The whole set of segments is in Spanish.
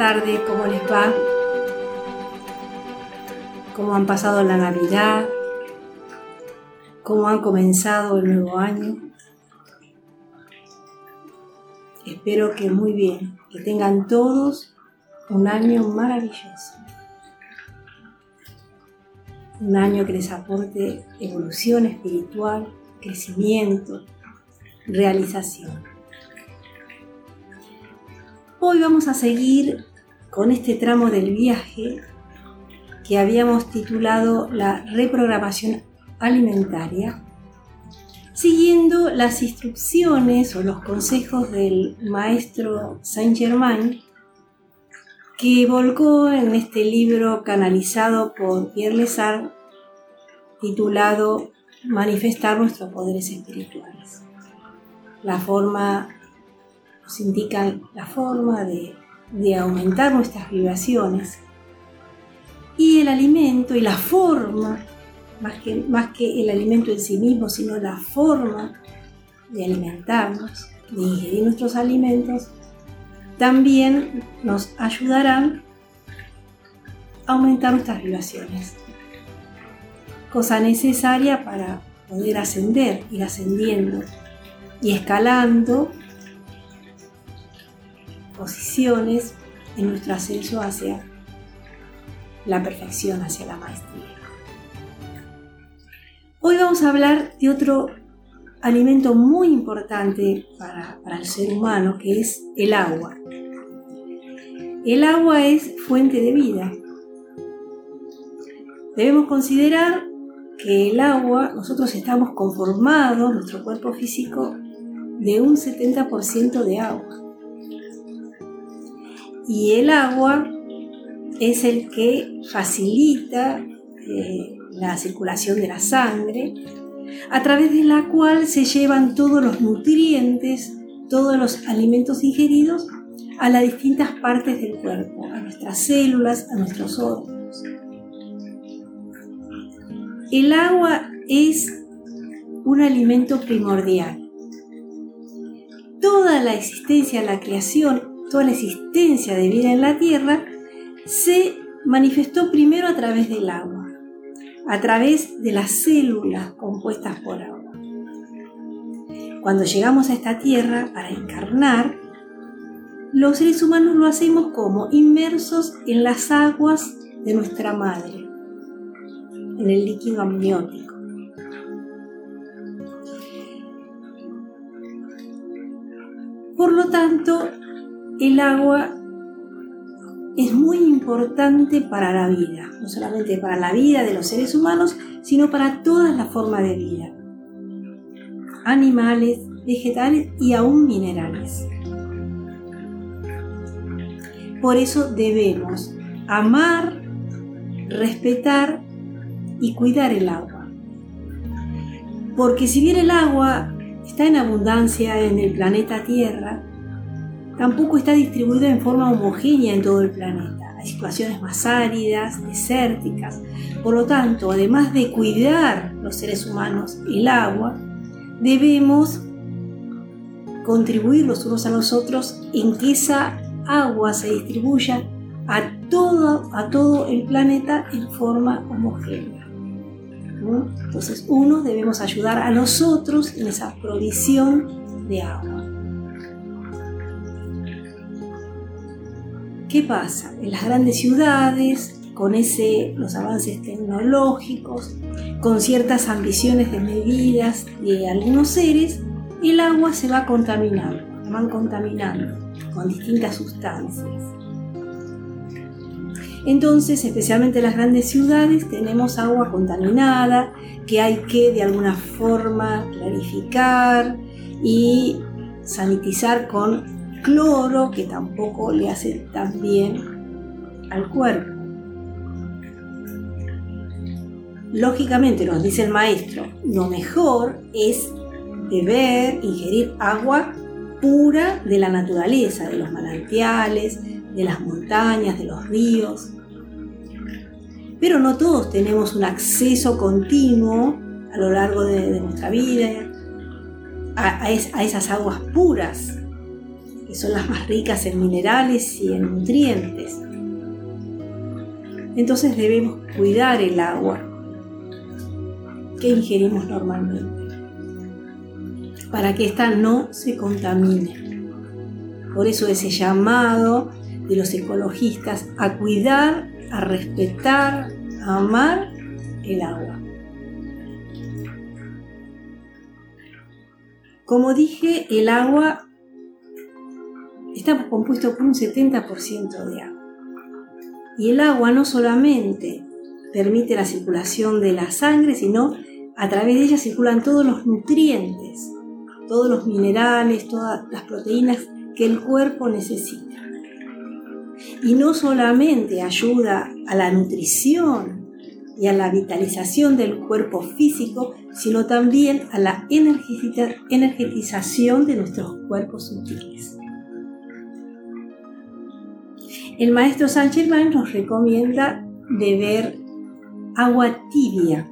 tarde, ¿cómo les va? ¿Cómo han pasado la Navidad? ¿Cómo han comenzado el nuevo año? Espero que muy bien, que tengan todos un año maravilloso. Un año que les aporte evolución espiritual, crecimiento, realización. Hoy vamos a seguir con este tramo del viaje que habíamos titulado la reprogramación alimentaria, siguiendo las instrucciones o los consejos del maestro Saint Germain que volcó en este libro canalizado por Pierre Lesar titulado Manifestar nuestros poderes espirituales. La forma nos indican la forma de, aumentar nuestras vibraciones y el alimento y la forma, más que, más que el alimento en sí mismo, sino la forma de alimentarnos, de ingerir nuestros alimentos, también nos ayudarán a aumentar nuestras vibraciones. Cosa necesaria para poder ascender, ir ascendiendo y escalando posiciones en nuestro ascenso hacia la perfección, hacia la maestría. Hoy vamos a hablar de otro alimento muy importante para, para el ser humano, que es el agua. El agua es fuente de vida. Debemos considerar que el agua, nosotros estamos conformados, nuestro cuerpo físico, de un 70% de agua y el agua es el que facilita eh, la circulación de la sangre, a través de la cual se llevan todos los nutrientes, todos los alimentos ingeridos a las distintas partes del cuerpo, a nuestras células, a nuestros órganos. El agua es un alimento primordial. Toda la existencia, la creación toda la existencia de vida en la Tierra, se manifestó primero a través del agua, a través de las células compuestas por agua. Cuando llegamos a esta Tierra para encarnar, los seres humanos lo hacemos como inmersos en las aguas de nuestra madre, en el líquido amniótico. Por lo tanto, el agua es muy importante para la vida, no solamente para la vida de los seres humanos, sino para todas las formas de vida, animales, vegetales y aún minerales. Por eso debemos amar, respetar y cuidar el agua. Porque si bien el agua está en abundancia en el planeta Tierra, tampoco está distribuido en forma homogénea en todo el planeta. Hay situaciones más áridas, desérticas. Por lo tanto, además de cuidar los seres humanos el agua, debemos contribuir los unos a los otros en que esa agua se distribuya a todo, a todo el planeta en forma homogénea. Entonces, unos debemos ayudar a los otros en esa provisión de agua. ¿Qué pasa? En las grandes ciudades, con ese, los avances tecnológicos, con ciertas ambiciones de medidas de algunos seres, el agua se va contaminando, se van contaminando con distintas sustancias. Entonces, especialmente en las grandes ciudades, tenemos agua contaminada que hay que de alguna forma clarificar y sanitizar con cloro que tampoco le hace tan bien al cuerpo. Lógicamente, nos dice el maestro, lo mejor es beber, ingerir agua pura de la naturaleza, de los manantiales, de las montañas, de los ríos. Pero no todos tenemos un acceso continuo a lo largo de, nuestra vida a esas aguas puras que son las más ricas en minerales y en nutrientes. Entonces debemos cuidar el agua que ingerimos normalmente para que ésta no se contamine. Por eso ese llamado de los ecologistas a cuidar, a respetar, a amar el agua. Como dije, el agua está compuesto por un 70% de agua. Y el agua no solamente permite la circulación de la sangre, sino a través de ella circulan todos los nutrientes, todos los minerales, todas las proteínas que el cuerpo necesita. Y no solamente ayuda a la nutrición y a la vitalización del cuerpo físico, sino también a la energetización de nuestros cuerpos sutiles. El maestro Saint Germain nos recomienda beber agua tibia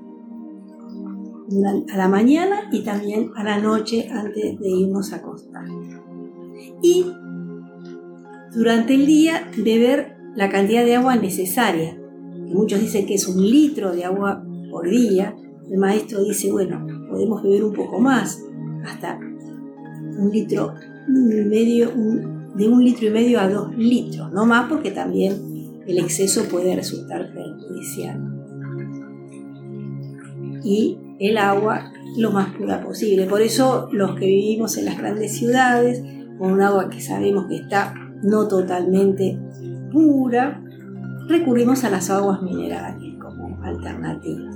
a la mañana y también a la noche antes de irnos a acostar. Y durante el día beber la cantidad de agua necesaria. Muchos dicen que es un litro de agua por día. El maestro dice, bueno, podemos beber un poco más, hasta un litro y medio, de un litro y medio a dos litros, no más porque también el exceso puede resultar perjudicial. Y el agua lo más pura posible. Por eso los que vivimos en las grandes ciudades, con un agua que sabemos que está no totalmente pura, recurrimos a las aguas minerales como alternativa.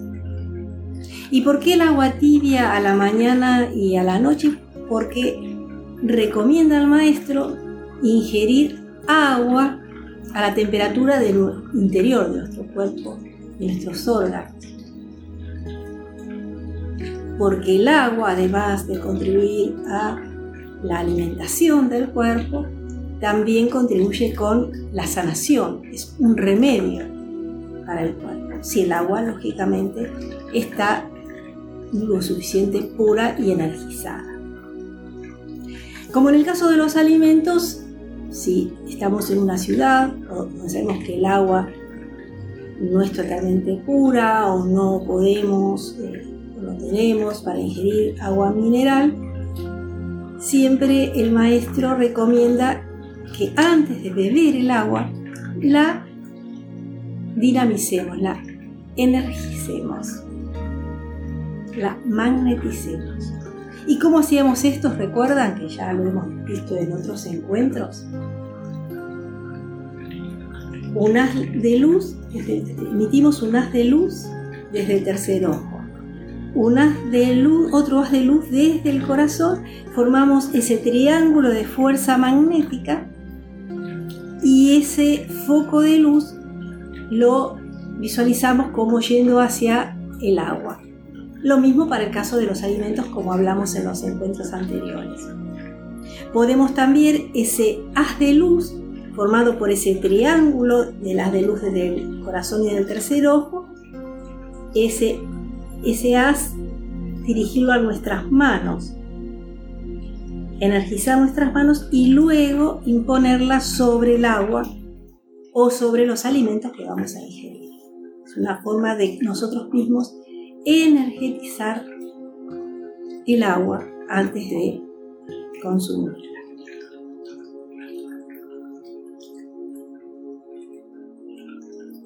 ¿Y por qué el agua tibia a la mañana y a la noche? Porque recomienda al maestro ingerir agua a la temperatura del interior de nuestro cuerpo, de nuestros órganos. Porque el agua, además de contribuir a la alimentación del cuerpo, también contribuye con la sanación, es un remedio para el cuerpo. Si el agua, lógicamente, está lo suficiente pura y energizada. Como en el caso de los alimentos, si estamos en una ciudad o sabemos que el agua no es totalmente pura o no podemos eh, o no tenemos para ingerir agua mineral, siempre el maestro recomienda que antes de beber el agua, la dinamicemos, la energicemos, la magneticemos. ¿Y cómo hacíamos esto? ¿Recuerdan que ya lo hemos visto en otros encuentros? Un haz de luz, emitimos un haz de luz desde el tercer ojo. Un de luz, otro haz de luz desde el corazón, formamos ese triángulo de fuerza magnética y ese foco de luz lo visualizamos como yendo hacia el agua. Lo mismo para el caso de los alimentos como hablamos en los encuentros anteriores. Podemos también ese haz de luz formado por ese triángulo del haz de luz del corazón y del tercer ojo, ese, ese haz dirigirlo a nuestras manos energizar nuestras manos y luego imponerlas sobre el agua o sobre los alimentos que vamos a ingerir. Es una forma de nosotros mismos energetizar el agua antes de consumirla.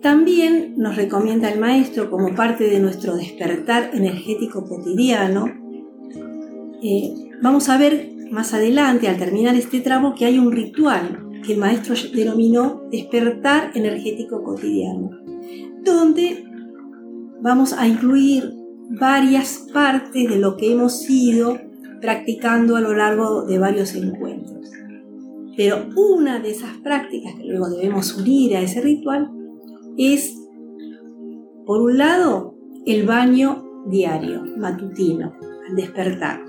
También nos recomienda el maestro como parte de nuestro despertar energético cotidiano. Eh, vamos a ver más adelante, al terminar este tramo, que hay un ritual que el maestro denominó despertar energético cotidiano, donde vamos a incluir varias partes de lo que hemos ido practicando a lo largo de varios encuentros. Pero una de esas prácticas que luego debemos unir a ese ritual es, por un lado, el baño diario, matutino, al despertar.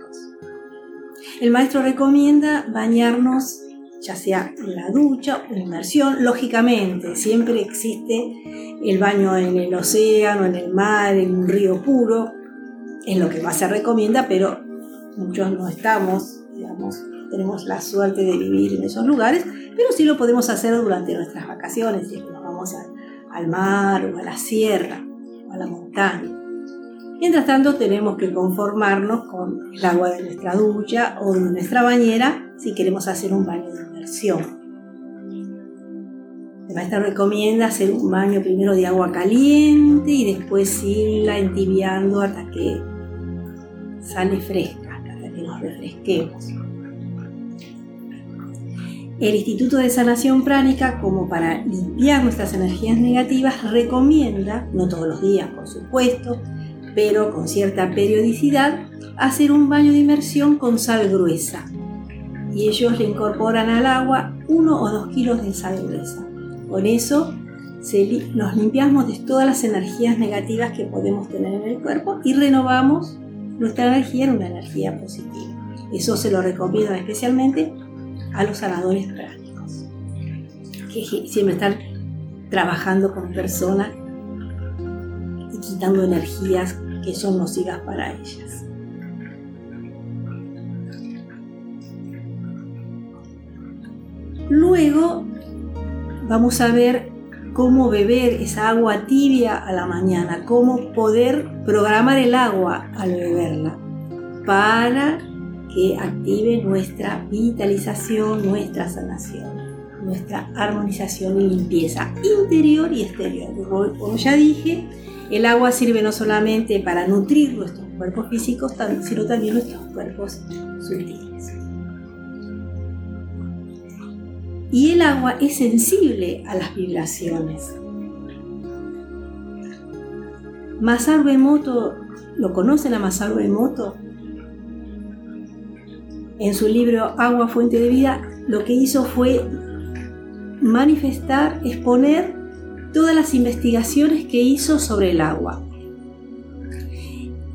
El maestro recomienda bañarnos ya sea en la ducha o inmersión, lógicamente, siempre existe el baño en el océano, en el mar, en un río puro, es lo que más se recomienda, pero muchos no estamos, digamos, tenemos la suerte de vivir en esos lugares, pero sí lo podemos hacer durante nuestras vacaciones, si nos vamos al mar o a la sierra o a la montaña. Mientras tanto, tenemos que conformarnos con el agua de nuestra ducha o de nuestra bañera si queremos hacer un baño de inmersión. El maestro recomienda hacer un baño primero de agua caliente y después irla entibiando hasta que sale fresca, hasta que nos refresquemos. El Instituto de Sanación Pránica, como para limpiar nuestras energías negativas, recomienda, no todos los días por supuesto, pero con cierta periodicidad, hacer un baño de inmersión con sal gruesa. Y ellos le incorporan al agua uno o dos kilos de sal gruesa. Con eso nos limpiamos de todas las energías negativas que podemos tener en el cuerpo y renovamos nuestra energía en una energía positiva. Eso se lo recomiendo especialmente a los sanadores prácticos, que siempre están trabajando con personas y quitando energías que son nocivas para ellas. Luego vamos a ver cómo beber esa agua tibia a la mañana, cómo poder programar el agua al beberla para que active nuestra vitalización, nuestra sanación, nuestra armonización y limpieza interior y exterior. Como ya dije, el agua sirve no solamente para nutrir nuestros cuerpos físicos, sino también nuestros cuerpos sutiles. y el agua es sensible a las vibraciones. Masaru Emoto, ¿lo conocen a Masaru Emoto? En su libro Agua, Fuente de Vida, lo que hizo fue manifestar, exponer todas las investigaciones que hizo sobre el agua.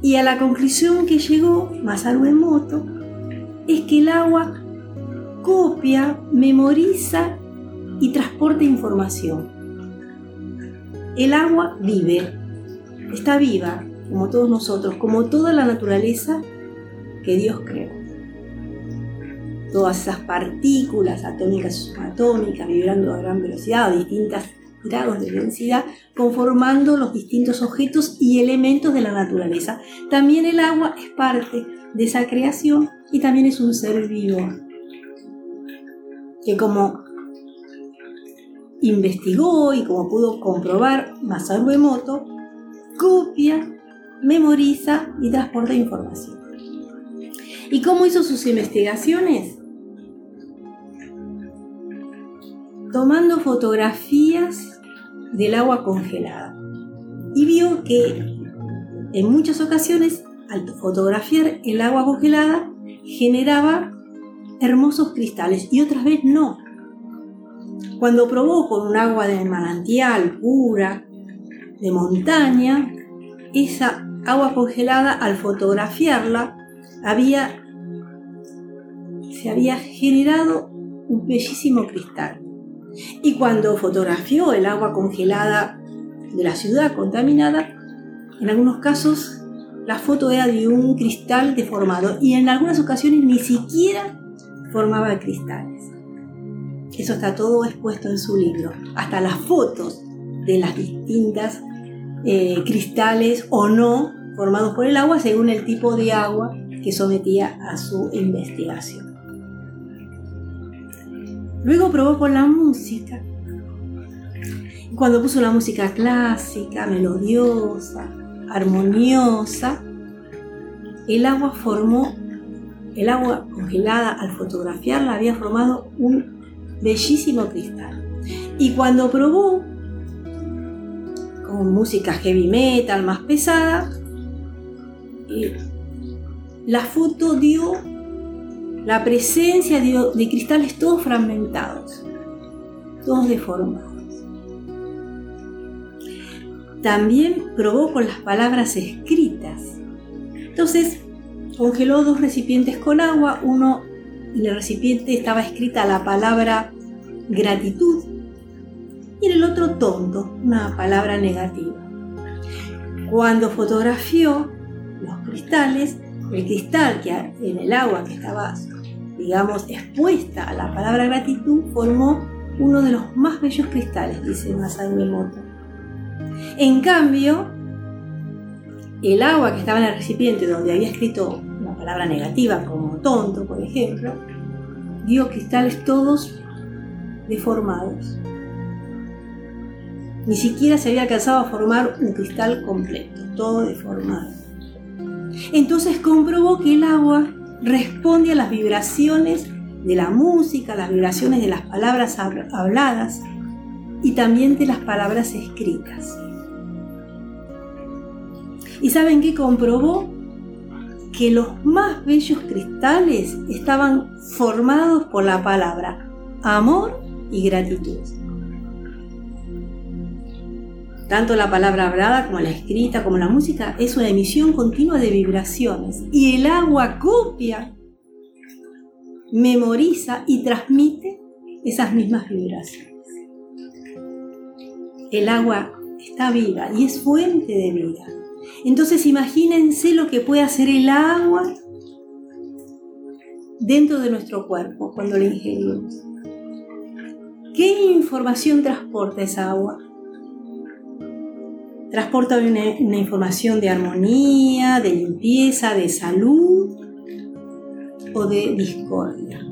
Y a la conclusión que llegó Masaru Emoto es que el agua copia, memoriza y transporta información. El agua vive, está viva, como todos nosotros, como toda la naturaleza que Dios creó. Todas esas partículas atómicas subatómicas vibrando a gran velocidad a grados de densidad, conformando los distintos objetos y elementos de la naturaleza. También el agua es parte de esa creación y también es un ser vivo que como investigó y como pudo comprobar Masaru Emoto, copia, memoriza y transporta información. ¿Y cómo hizo sus investigaciones? Tomando fotografías del agua congelada. Y vio que en muchas ocasiones, al fotografiar el agua congelada, generaba hermosos cristales y otras veces no. Cuando probó con un agua de manantial pura, de montaña, esa agua congelada al fotografiarla había, se había generado un bellísimo cristal. Y cuando fotografió el agua congelada de la ciudad contaminada, en algunos casos la foto era de un cristal deformado y en algunas ocasiones ni siquiera formaba cristales. Eso está todo expuesto en su libro, hasta las fotos de las distintas eh, cristales o no formados por el agua según el tipo de agua que sometía a su investigación. Luego probó con la música. Cuando puso la música clásica, melodiosa, armoniosa, el agua formó el agua congelada al fotografiarla había formado un bellísimo cristal. Y cuando probó con música heavy metal más pesada, eh, la foto dio la presencia de, cristales todos fragmentados, todos deformados. También probó con las palabras escritas. Entonces, Congeló dos recipientes con agua, uno en el recipiente estaba escrita la palabra gratitud y en el otro tonto, una palabra negativa. Cuando fotografió los cristales, el cristal que en el agua que estaba digamos, expuesta a la palabra gratitud, formó uno de los más bellos cristales, dice Masaru Emoto. En cambio, el agua que estaba en el recipiente donde había escrito una palabra negativa como tonto, por ejemplo, dio cristales todos deformados. Ni siquiera se había alcanzado a formar un cristal completo, todo deformado. Entonces comprobó que el agua responde a las vibraciones de la música, las vibraciones de las palabras habladas y también de las palabras escritas. ¿Y saben qué comprobó? Que los más bellos cristales estaban formados por la palabra amor y gratitud. Tanto la palabra hablada como la escrita como la música es una emisión continua de vibraciones y el agua copia, memoriza y transmite esas mismas vibraciones. El agua está viva y es fuente de vida. Entonces imagínense lo que puede hacer el agua dentro de nuestro cuerpo cuando la ingerimos. ¿Qué información transporta esa agua? Transporta una, información de armonía, de limpieza, de salud o de discordia.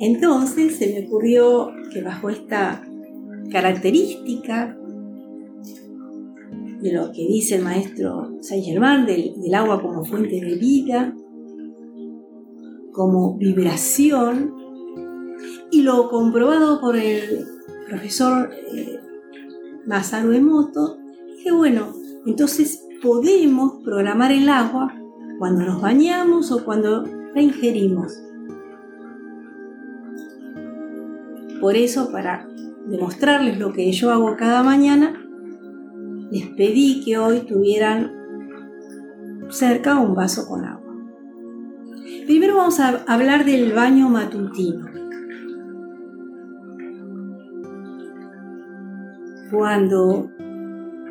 Entonces se me ocurrió que bajo esta característica de lo que dice el maestro Saint Germain del, del agua como fuente de vida, como vibración, y lo comprobado por el profesor eh, Masaru Emoto, bueno, entonces podemos programar el agua cuando nos bañamos o cuando la ingerimos. Por eso, para demostrarles lo que yo hago cada mañana, les pedí que hoy tuvieran cerca un vaso con agua. Primero vamos a hablar del baño matutino. Cuando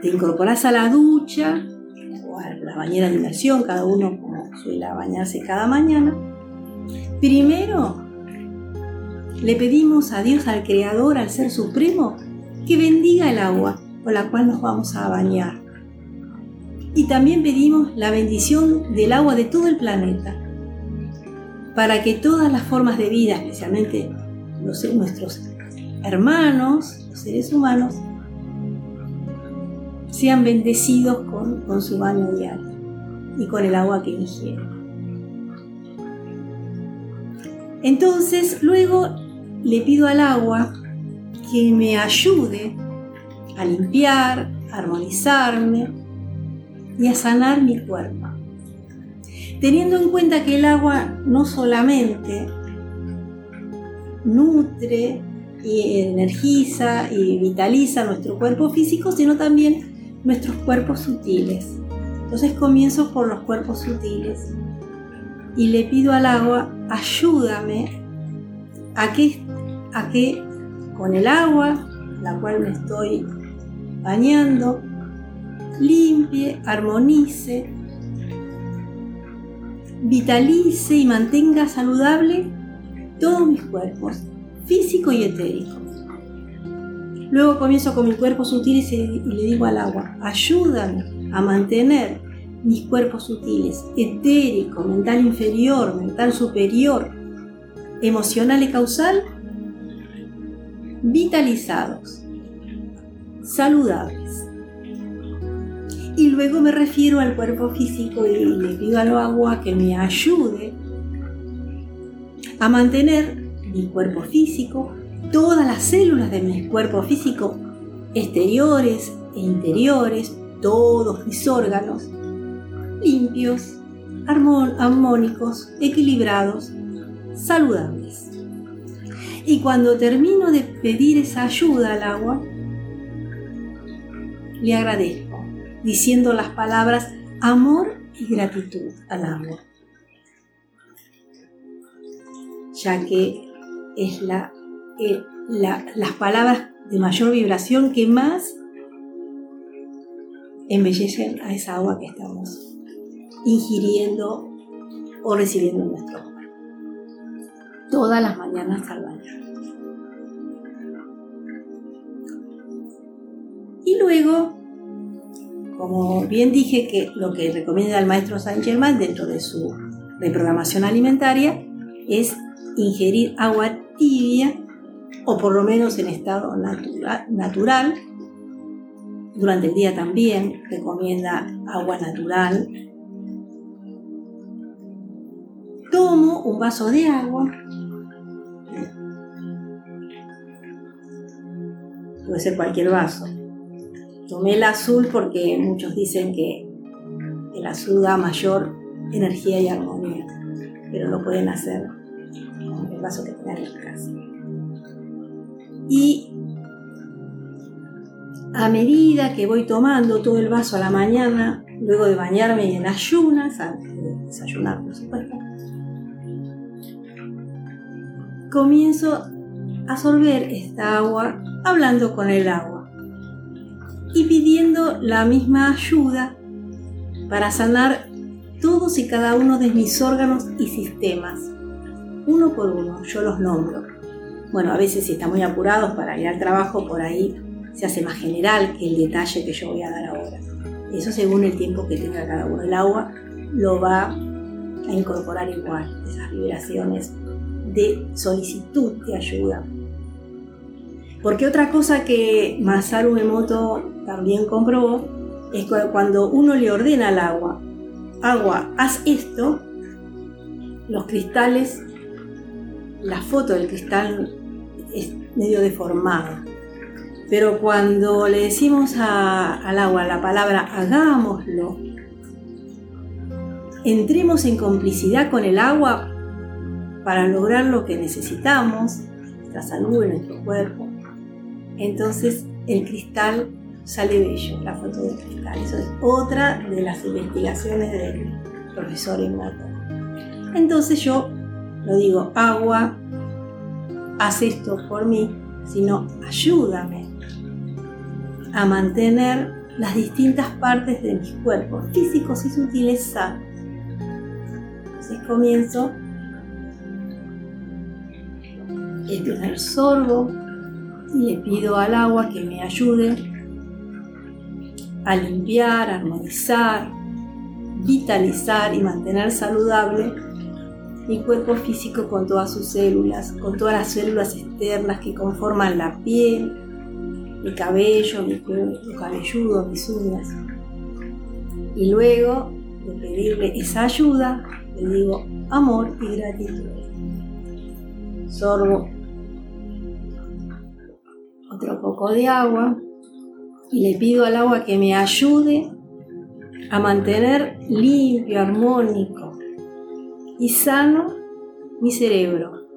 te incorporas a la ducha o a la bañera de inmersión, cada uno suele bañarse cada mañana, primero le pedimos a Dios, al Creador, al Ser Supremo, que bendiga el agua con la cual nos vamos a bañar. Y también pedimos la bendición del agua de todo el planeta, para que todas las formas de vida, especialmente los, nuestros hermanos, los seres humanos, sean bendecidos con, su baño diario y con el agua que ingieren. Entonces, luego le pido al agua que me ayude a limpiar, a armonizarme y a sanar mi cuerpo. Teniendo en cuenta que el agua no solamente nutre y energiza y vitaliza nuestro cuerpo físico, sino también nuestros cuerpos sutiles. Entonces comienzo por los cuerpos sutiles y le pido al agua, ayúdame a que, a que con el agua, la cual me estoy bañando, limpie, armonice, vitalice y mantenga saludable todos mis cuerpos, físico y etérico. Luego comienzo con mi cuerpo sutil y, le digo al agua, ayúdame a mantener mis cuerpos sutiles, etérico, mental inferior, mental superior, emocional y causal, vitalizados, saludables. Y luego me refiero al cuerpo físico y le pido al agua que me ayude a mantener mi cuerpo físico todas las células de mi cuerpo físico, exteriores e interiores, todos mis órganos, limpios, armónicos, equilibrados, saludables. Y cuando termino de pedir esa ayuda al agua, le agradezco, diciendo las palabras amor y gratitud al agua, ya que es la las palabras de mayor vibración que más embellecen a esa agua que estamos ingiriendo o recibiendo en nuestro cuerpo. Todas las mañanas al bañar. Y luego, como bien dije que lo que recomienda el maestro Saint Germain dentro de su reprogramación alimentaria es ingerir agua tibia o por lo menos en estado natural. Durante el día también recomienda agua natural. Tomo un vaso de agua. Puede ser cualquier vaso. Tomé el azul porque muchos dicen que el azul da mayor energía y armonía, pero lo pueden hacer con el vaso que tengan en casa. Y a medida que voy tomando todo el vaso a la mañana, luego de bañarme en ayunas, antes de desayunar por supuesto, comienzo a sorber esta agua hablando con el agua y pidiendo la misma ayuda para sanar todos y cada uno de mis órganos y sistemas. Uno por uno, yo los nombro. Bueno, a veces si están muy apurados para ir al trabajo, por ahí se hace más general que el detalle que yo voy a dar ahora. Eso según el tiempo que tenga cada uno. El agua lo va a incorporar igual, esas vibraciones de solicitud de ayuda. Porque otra cosa que Masaru Emoto también comprobó es que cuando uno le ordena al agua, agua, haz esto, los cristales, la foto del cristal es medio deformada. Pero cuando le decimos al agua la palabra hagámoslo, entremos en complicidad con el agua para lograr lo que necesitamos, nuestra salud, nuestro cuerpo, entonces el cristal sale bello, la foto del cristal. Eso es otra de las investigaciones del profesor Ignato. Entonces yo no digo, agua, haz esto por mí, sino ayúdame a mantener las distintas partes de mis cuerpos, físicos y sutiles sanos. Entonces comienzo el primer sorbo y le pido al agua que me ayude a limpiar, armonizar, vitalizar y mantener saludable mi cuerpo físico con todas sus células, con todas las células externas que conforman la piel, mi cabello, mi cuero cabelludo, mis uñas. Y luego de pedirle esa ayuda, le digo amor y gratitud. Sorbo otro poco de agua y le pido al agua que me ayude a mantener limpio, armónico y sano mi cerebro,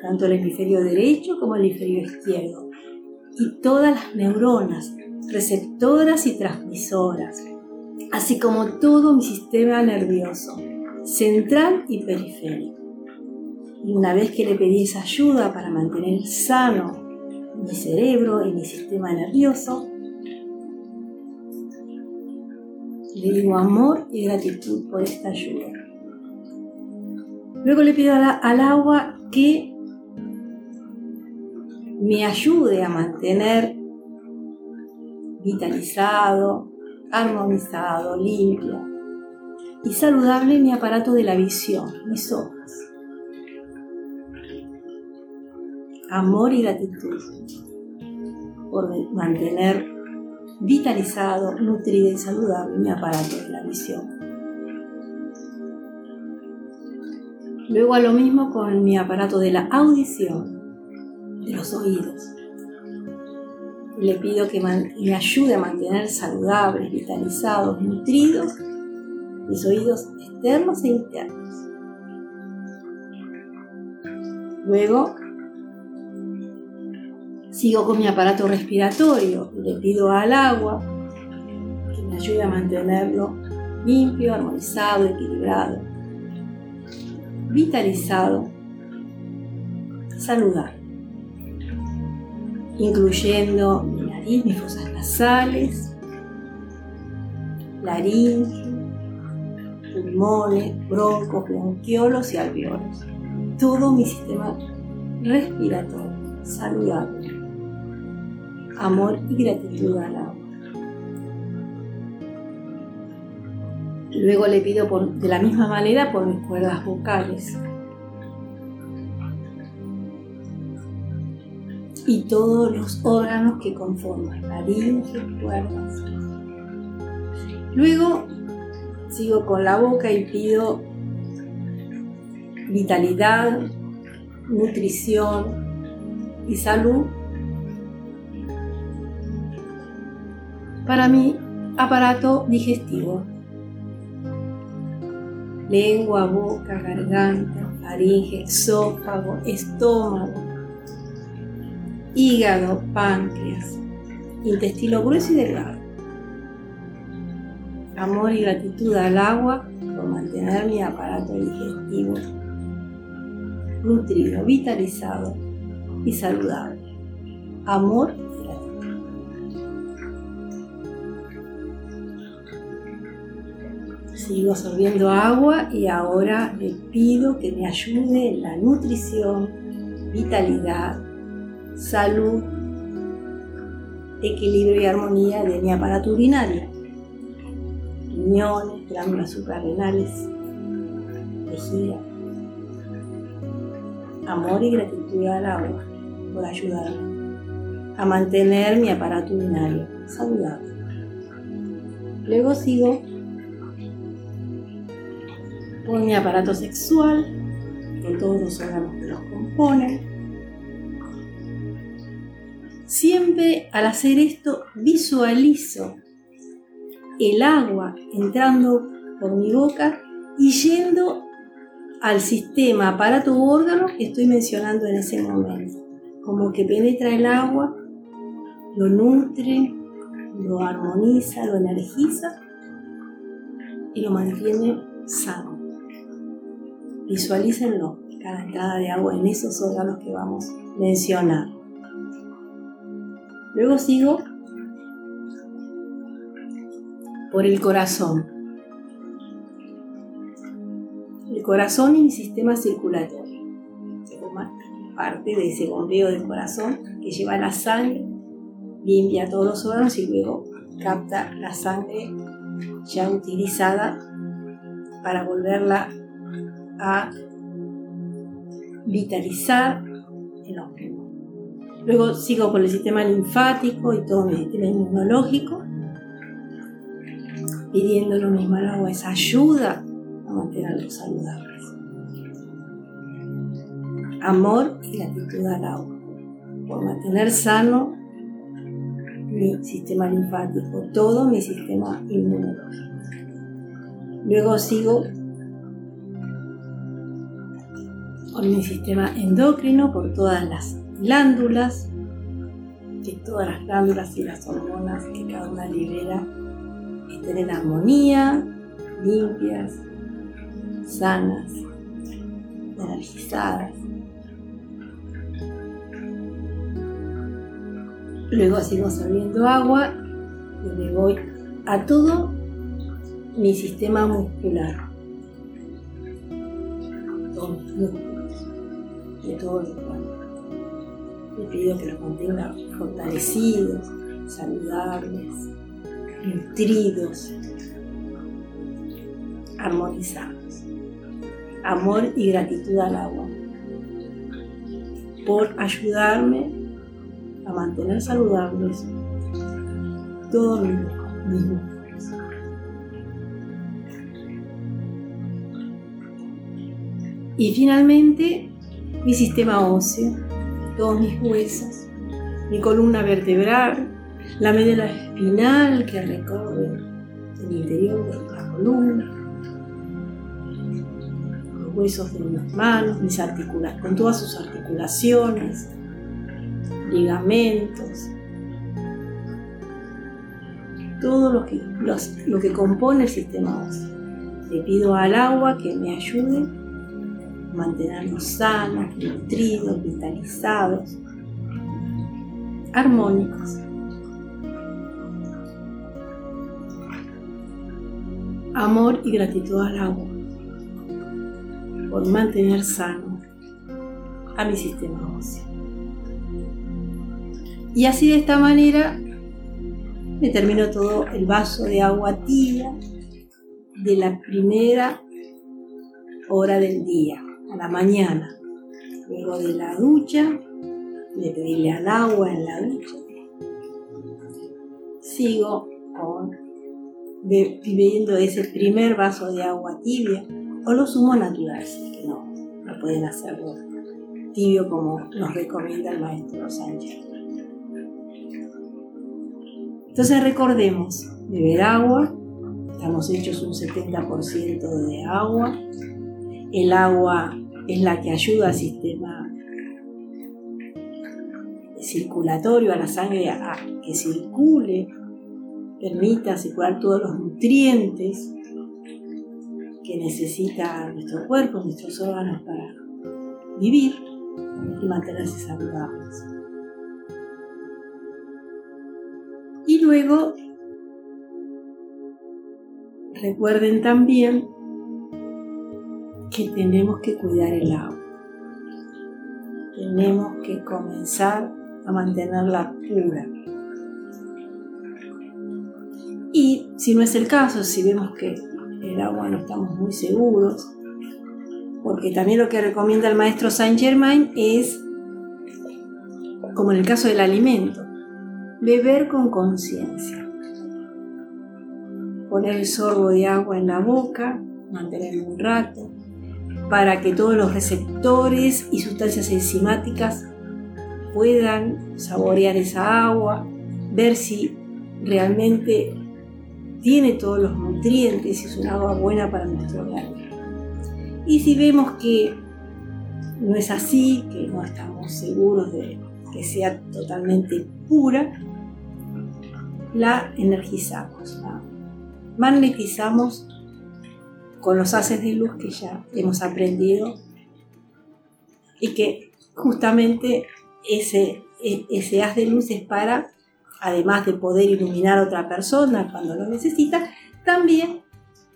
tanto el hemisferio derecho como el hemisferio izquierdo, y todas las neuronas, receptoras y transmisoras, así como todo mi sistema nervioso, central y periférico. Y una vez que le pedí esa ayuda para mantener sano mi cerebro y mi sistema nervioso, Le digo amor y gratitud por esta ayuda. Luego le pido al agua que me ayude a mantener vitalizado, armonizado, limpio y saludable mi aparato de la visión, mis ojos. Amor y gratitud por mantener vitalizado, nutrido y saludable mi aparato de la visión. Luego a lo mismo con mi aparato de la audición, de los oídos. Le pido que me ayude a mantener saludables, vitalizados, nutridos mis oídos externos e internos. Luego Sigo con mi aparato respiratorio y le pido al agua que me ayude a mantenerlo limpio, armonizado, equilibrado, vitalizado, saludable, incluyendo mi nariz, mis fosas nasales, laringe, pulmones, broncos, bronquiolos y alveolos. Todo mi sistema respiratorio saludable. Amor y gratitud al agua. Luego le pido por, de la misma manera por mis cuerdas vocales. Y todos los órganos que conforman, laringe, cuerdas. Luego sigo con la boca y pido vitalidad, nutrición y salud para mi aparato digestivo. Lengua, boca, garganta, faringe, esófago, estómago, hígado, páncreas, intestino grueso y delgado amor y gratitud al agua por mantener mi aparato digestivo nutrido, vitalizado y saludable. Amor Sigo absorbiendo agua y ahora le pido que me ayude en la nutrición, vitalidad, salud, equilibrio y armonía de mi aparato urinario riñones, glándulas suprarrenales, vejiga. Amor y gratitud al agua por ayudarme a mantener mi aparato urinario saludable. Luego sigo por mi aparato sexual, con todos los órganos que los componen. Siempre al hacer esto visualizo el agua entrando por mi boca y yendo al sistema, aparato u órgano que estoy mencionando en ese momento. Como que penetra el agua, lo nutre, lo armoniza, lo energiza y lo mantiene sano. Visualícenlo, cada entrada de agua en esos órganos que vamos a mencionar. Luego sigo por el corazón. El corazón y mi sistema circulatorio. Parte de ese bombeo del corazón que lleva la sangre, limpia todos los órganos y luego capta la sangre ya utilizada para volverla a vitalizar en los Luego sigo con el sistema linfático y todo mi sistema inmunológico pidiendo lo mismo al agua, esa ayuda a mantenerlos saludables. Amor y gratitud al agua, por mantener sano mi sistema linfático, todo mi sistema inmunológico. Luego sigo con mi sistema endocrino por todas las glándulas, que todas las glándulas y las hormonas que cada una libera estén en armonía, limpias, sanas, energizadas. Luego sigo saliendo agua y me voy a todo mi sistema muscular. De todo el cuerpo. Le pido que los mantenga fortalecidos, saludables, nutridos, armonizados. Amor y gratitud al agua por ayudarme a mantener saludables todos mis, músculos. Y finalmente, mi sistema óseo, todos mis huesos, mi columna vertebral, la médula espinal que recorre el interior de la columna, los huesos de mis manos, mis articulaciones, con todas sus articulaciones, ligamentos, todo lo que, lo que compone el sistema óseo. Le pido al agua que me ayude mantenernos sanos, nutridos, vitalizados, armónicos. amor y gratitud al agua por mantener sano a mi sistema óseo. Y así de esta manera me termino todo el vaso de agua tibia de la primera hora del día, a la mañana, luego de la ducha, de pedirle al agua en la ducha. Sigo con bebiendo ese primer vaso de agua tibia o lo sumo natural, que no, no pueden hacerlo tibio como nos recomienda el maestro Sánchez. Entonces recordemos, beber agua, estamos hechos un 70% de agua, el agua es la que ayuda al sistema circulatorio, a la sangre a que circule, permita circular todos los nutrientes que necesita nuestro cuerpo, nuestros órganos para vivir y mantenerse saludables. Y luego recuerden también que tenemos que cuidar el agua. Tenemos que comenzar a mantenerla pura. Y si no es el caso, si vemos que el agua no estamos muy seguros, porque también lo que recomienda el maestro Saint Germain es, como en el caso del alimento, beber con conciencia. Poner el sorbo de agua en la boca, mantenerlo un rato, para que todos los receptores y sustancias enzimáticas puedan saborear esa agua, ver si realmente tiene todos los nutrientes y es un agua buena para nuestro organismo. Y si vemos que no es así, que no estamos seguros de que sea totalmente pura, la energizamos, la magnetizamos con los haces de luz que ya hemos aprendido y que justamente ese, e, ese haz de luz es para, además de poder iluminar a otra persona cuando lo necesita, también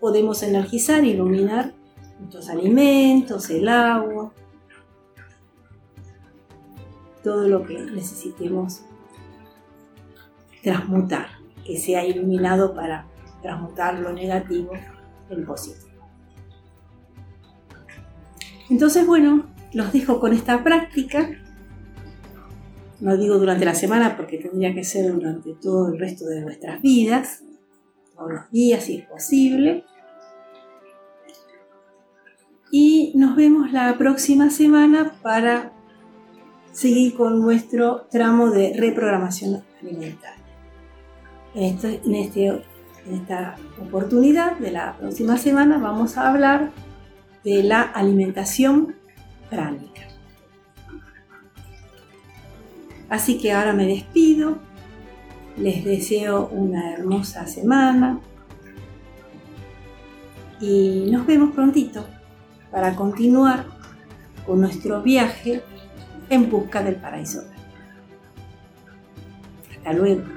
podemos energizar, iluminar nuestros alimentos, el agua, todo lo que necesitemos transmutar, que sea iluminado para transmutar lo negativo en positivo. Entonces, bueno, los dejo con esta práctica. No digo durante la semana porque tendría que ser durante todo el resto de nuestras vidas, todos los días si es posible. Y nos vemos la próxima semana para seguir con nuestro tramo de reprogramación alimentaria. En, este, en esta oportunidad de la próxima semana vamos a hablar de la alimentación pránica. Así que ahora me despido, les deseo una hermosa semana y nos vemos prontito para continuar con nuestro viaje en busca del paraíso. Hasta luego.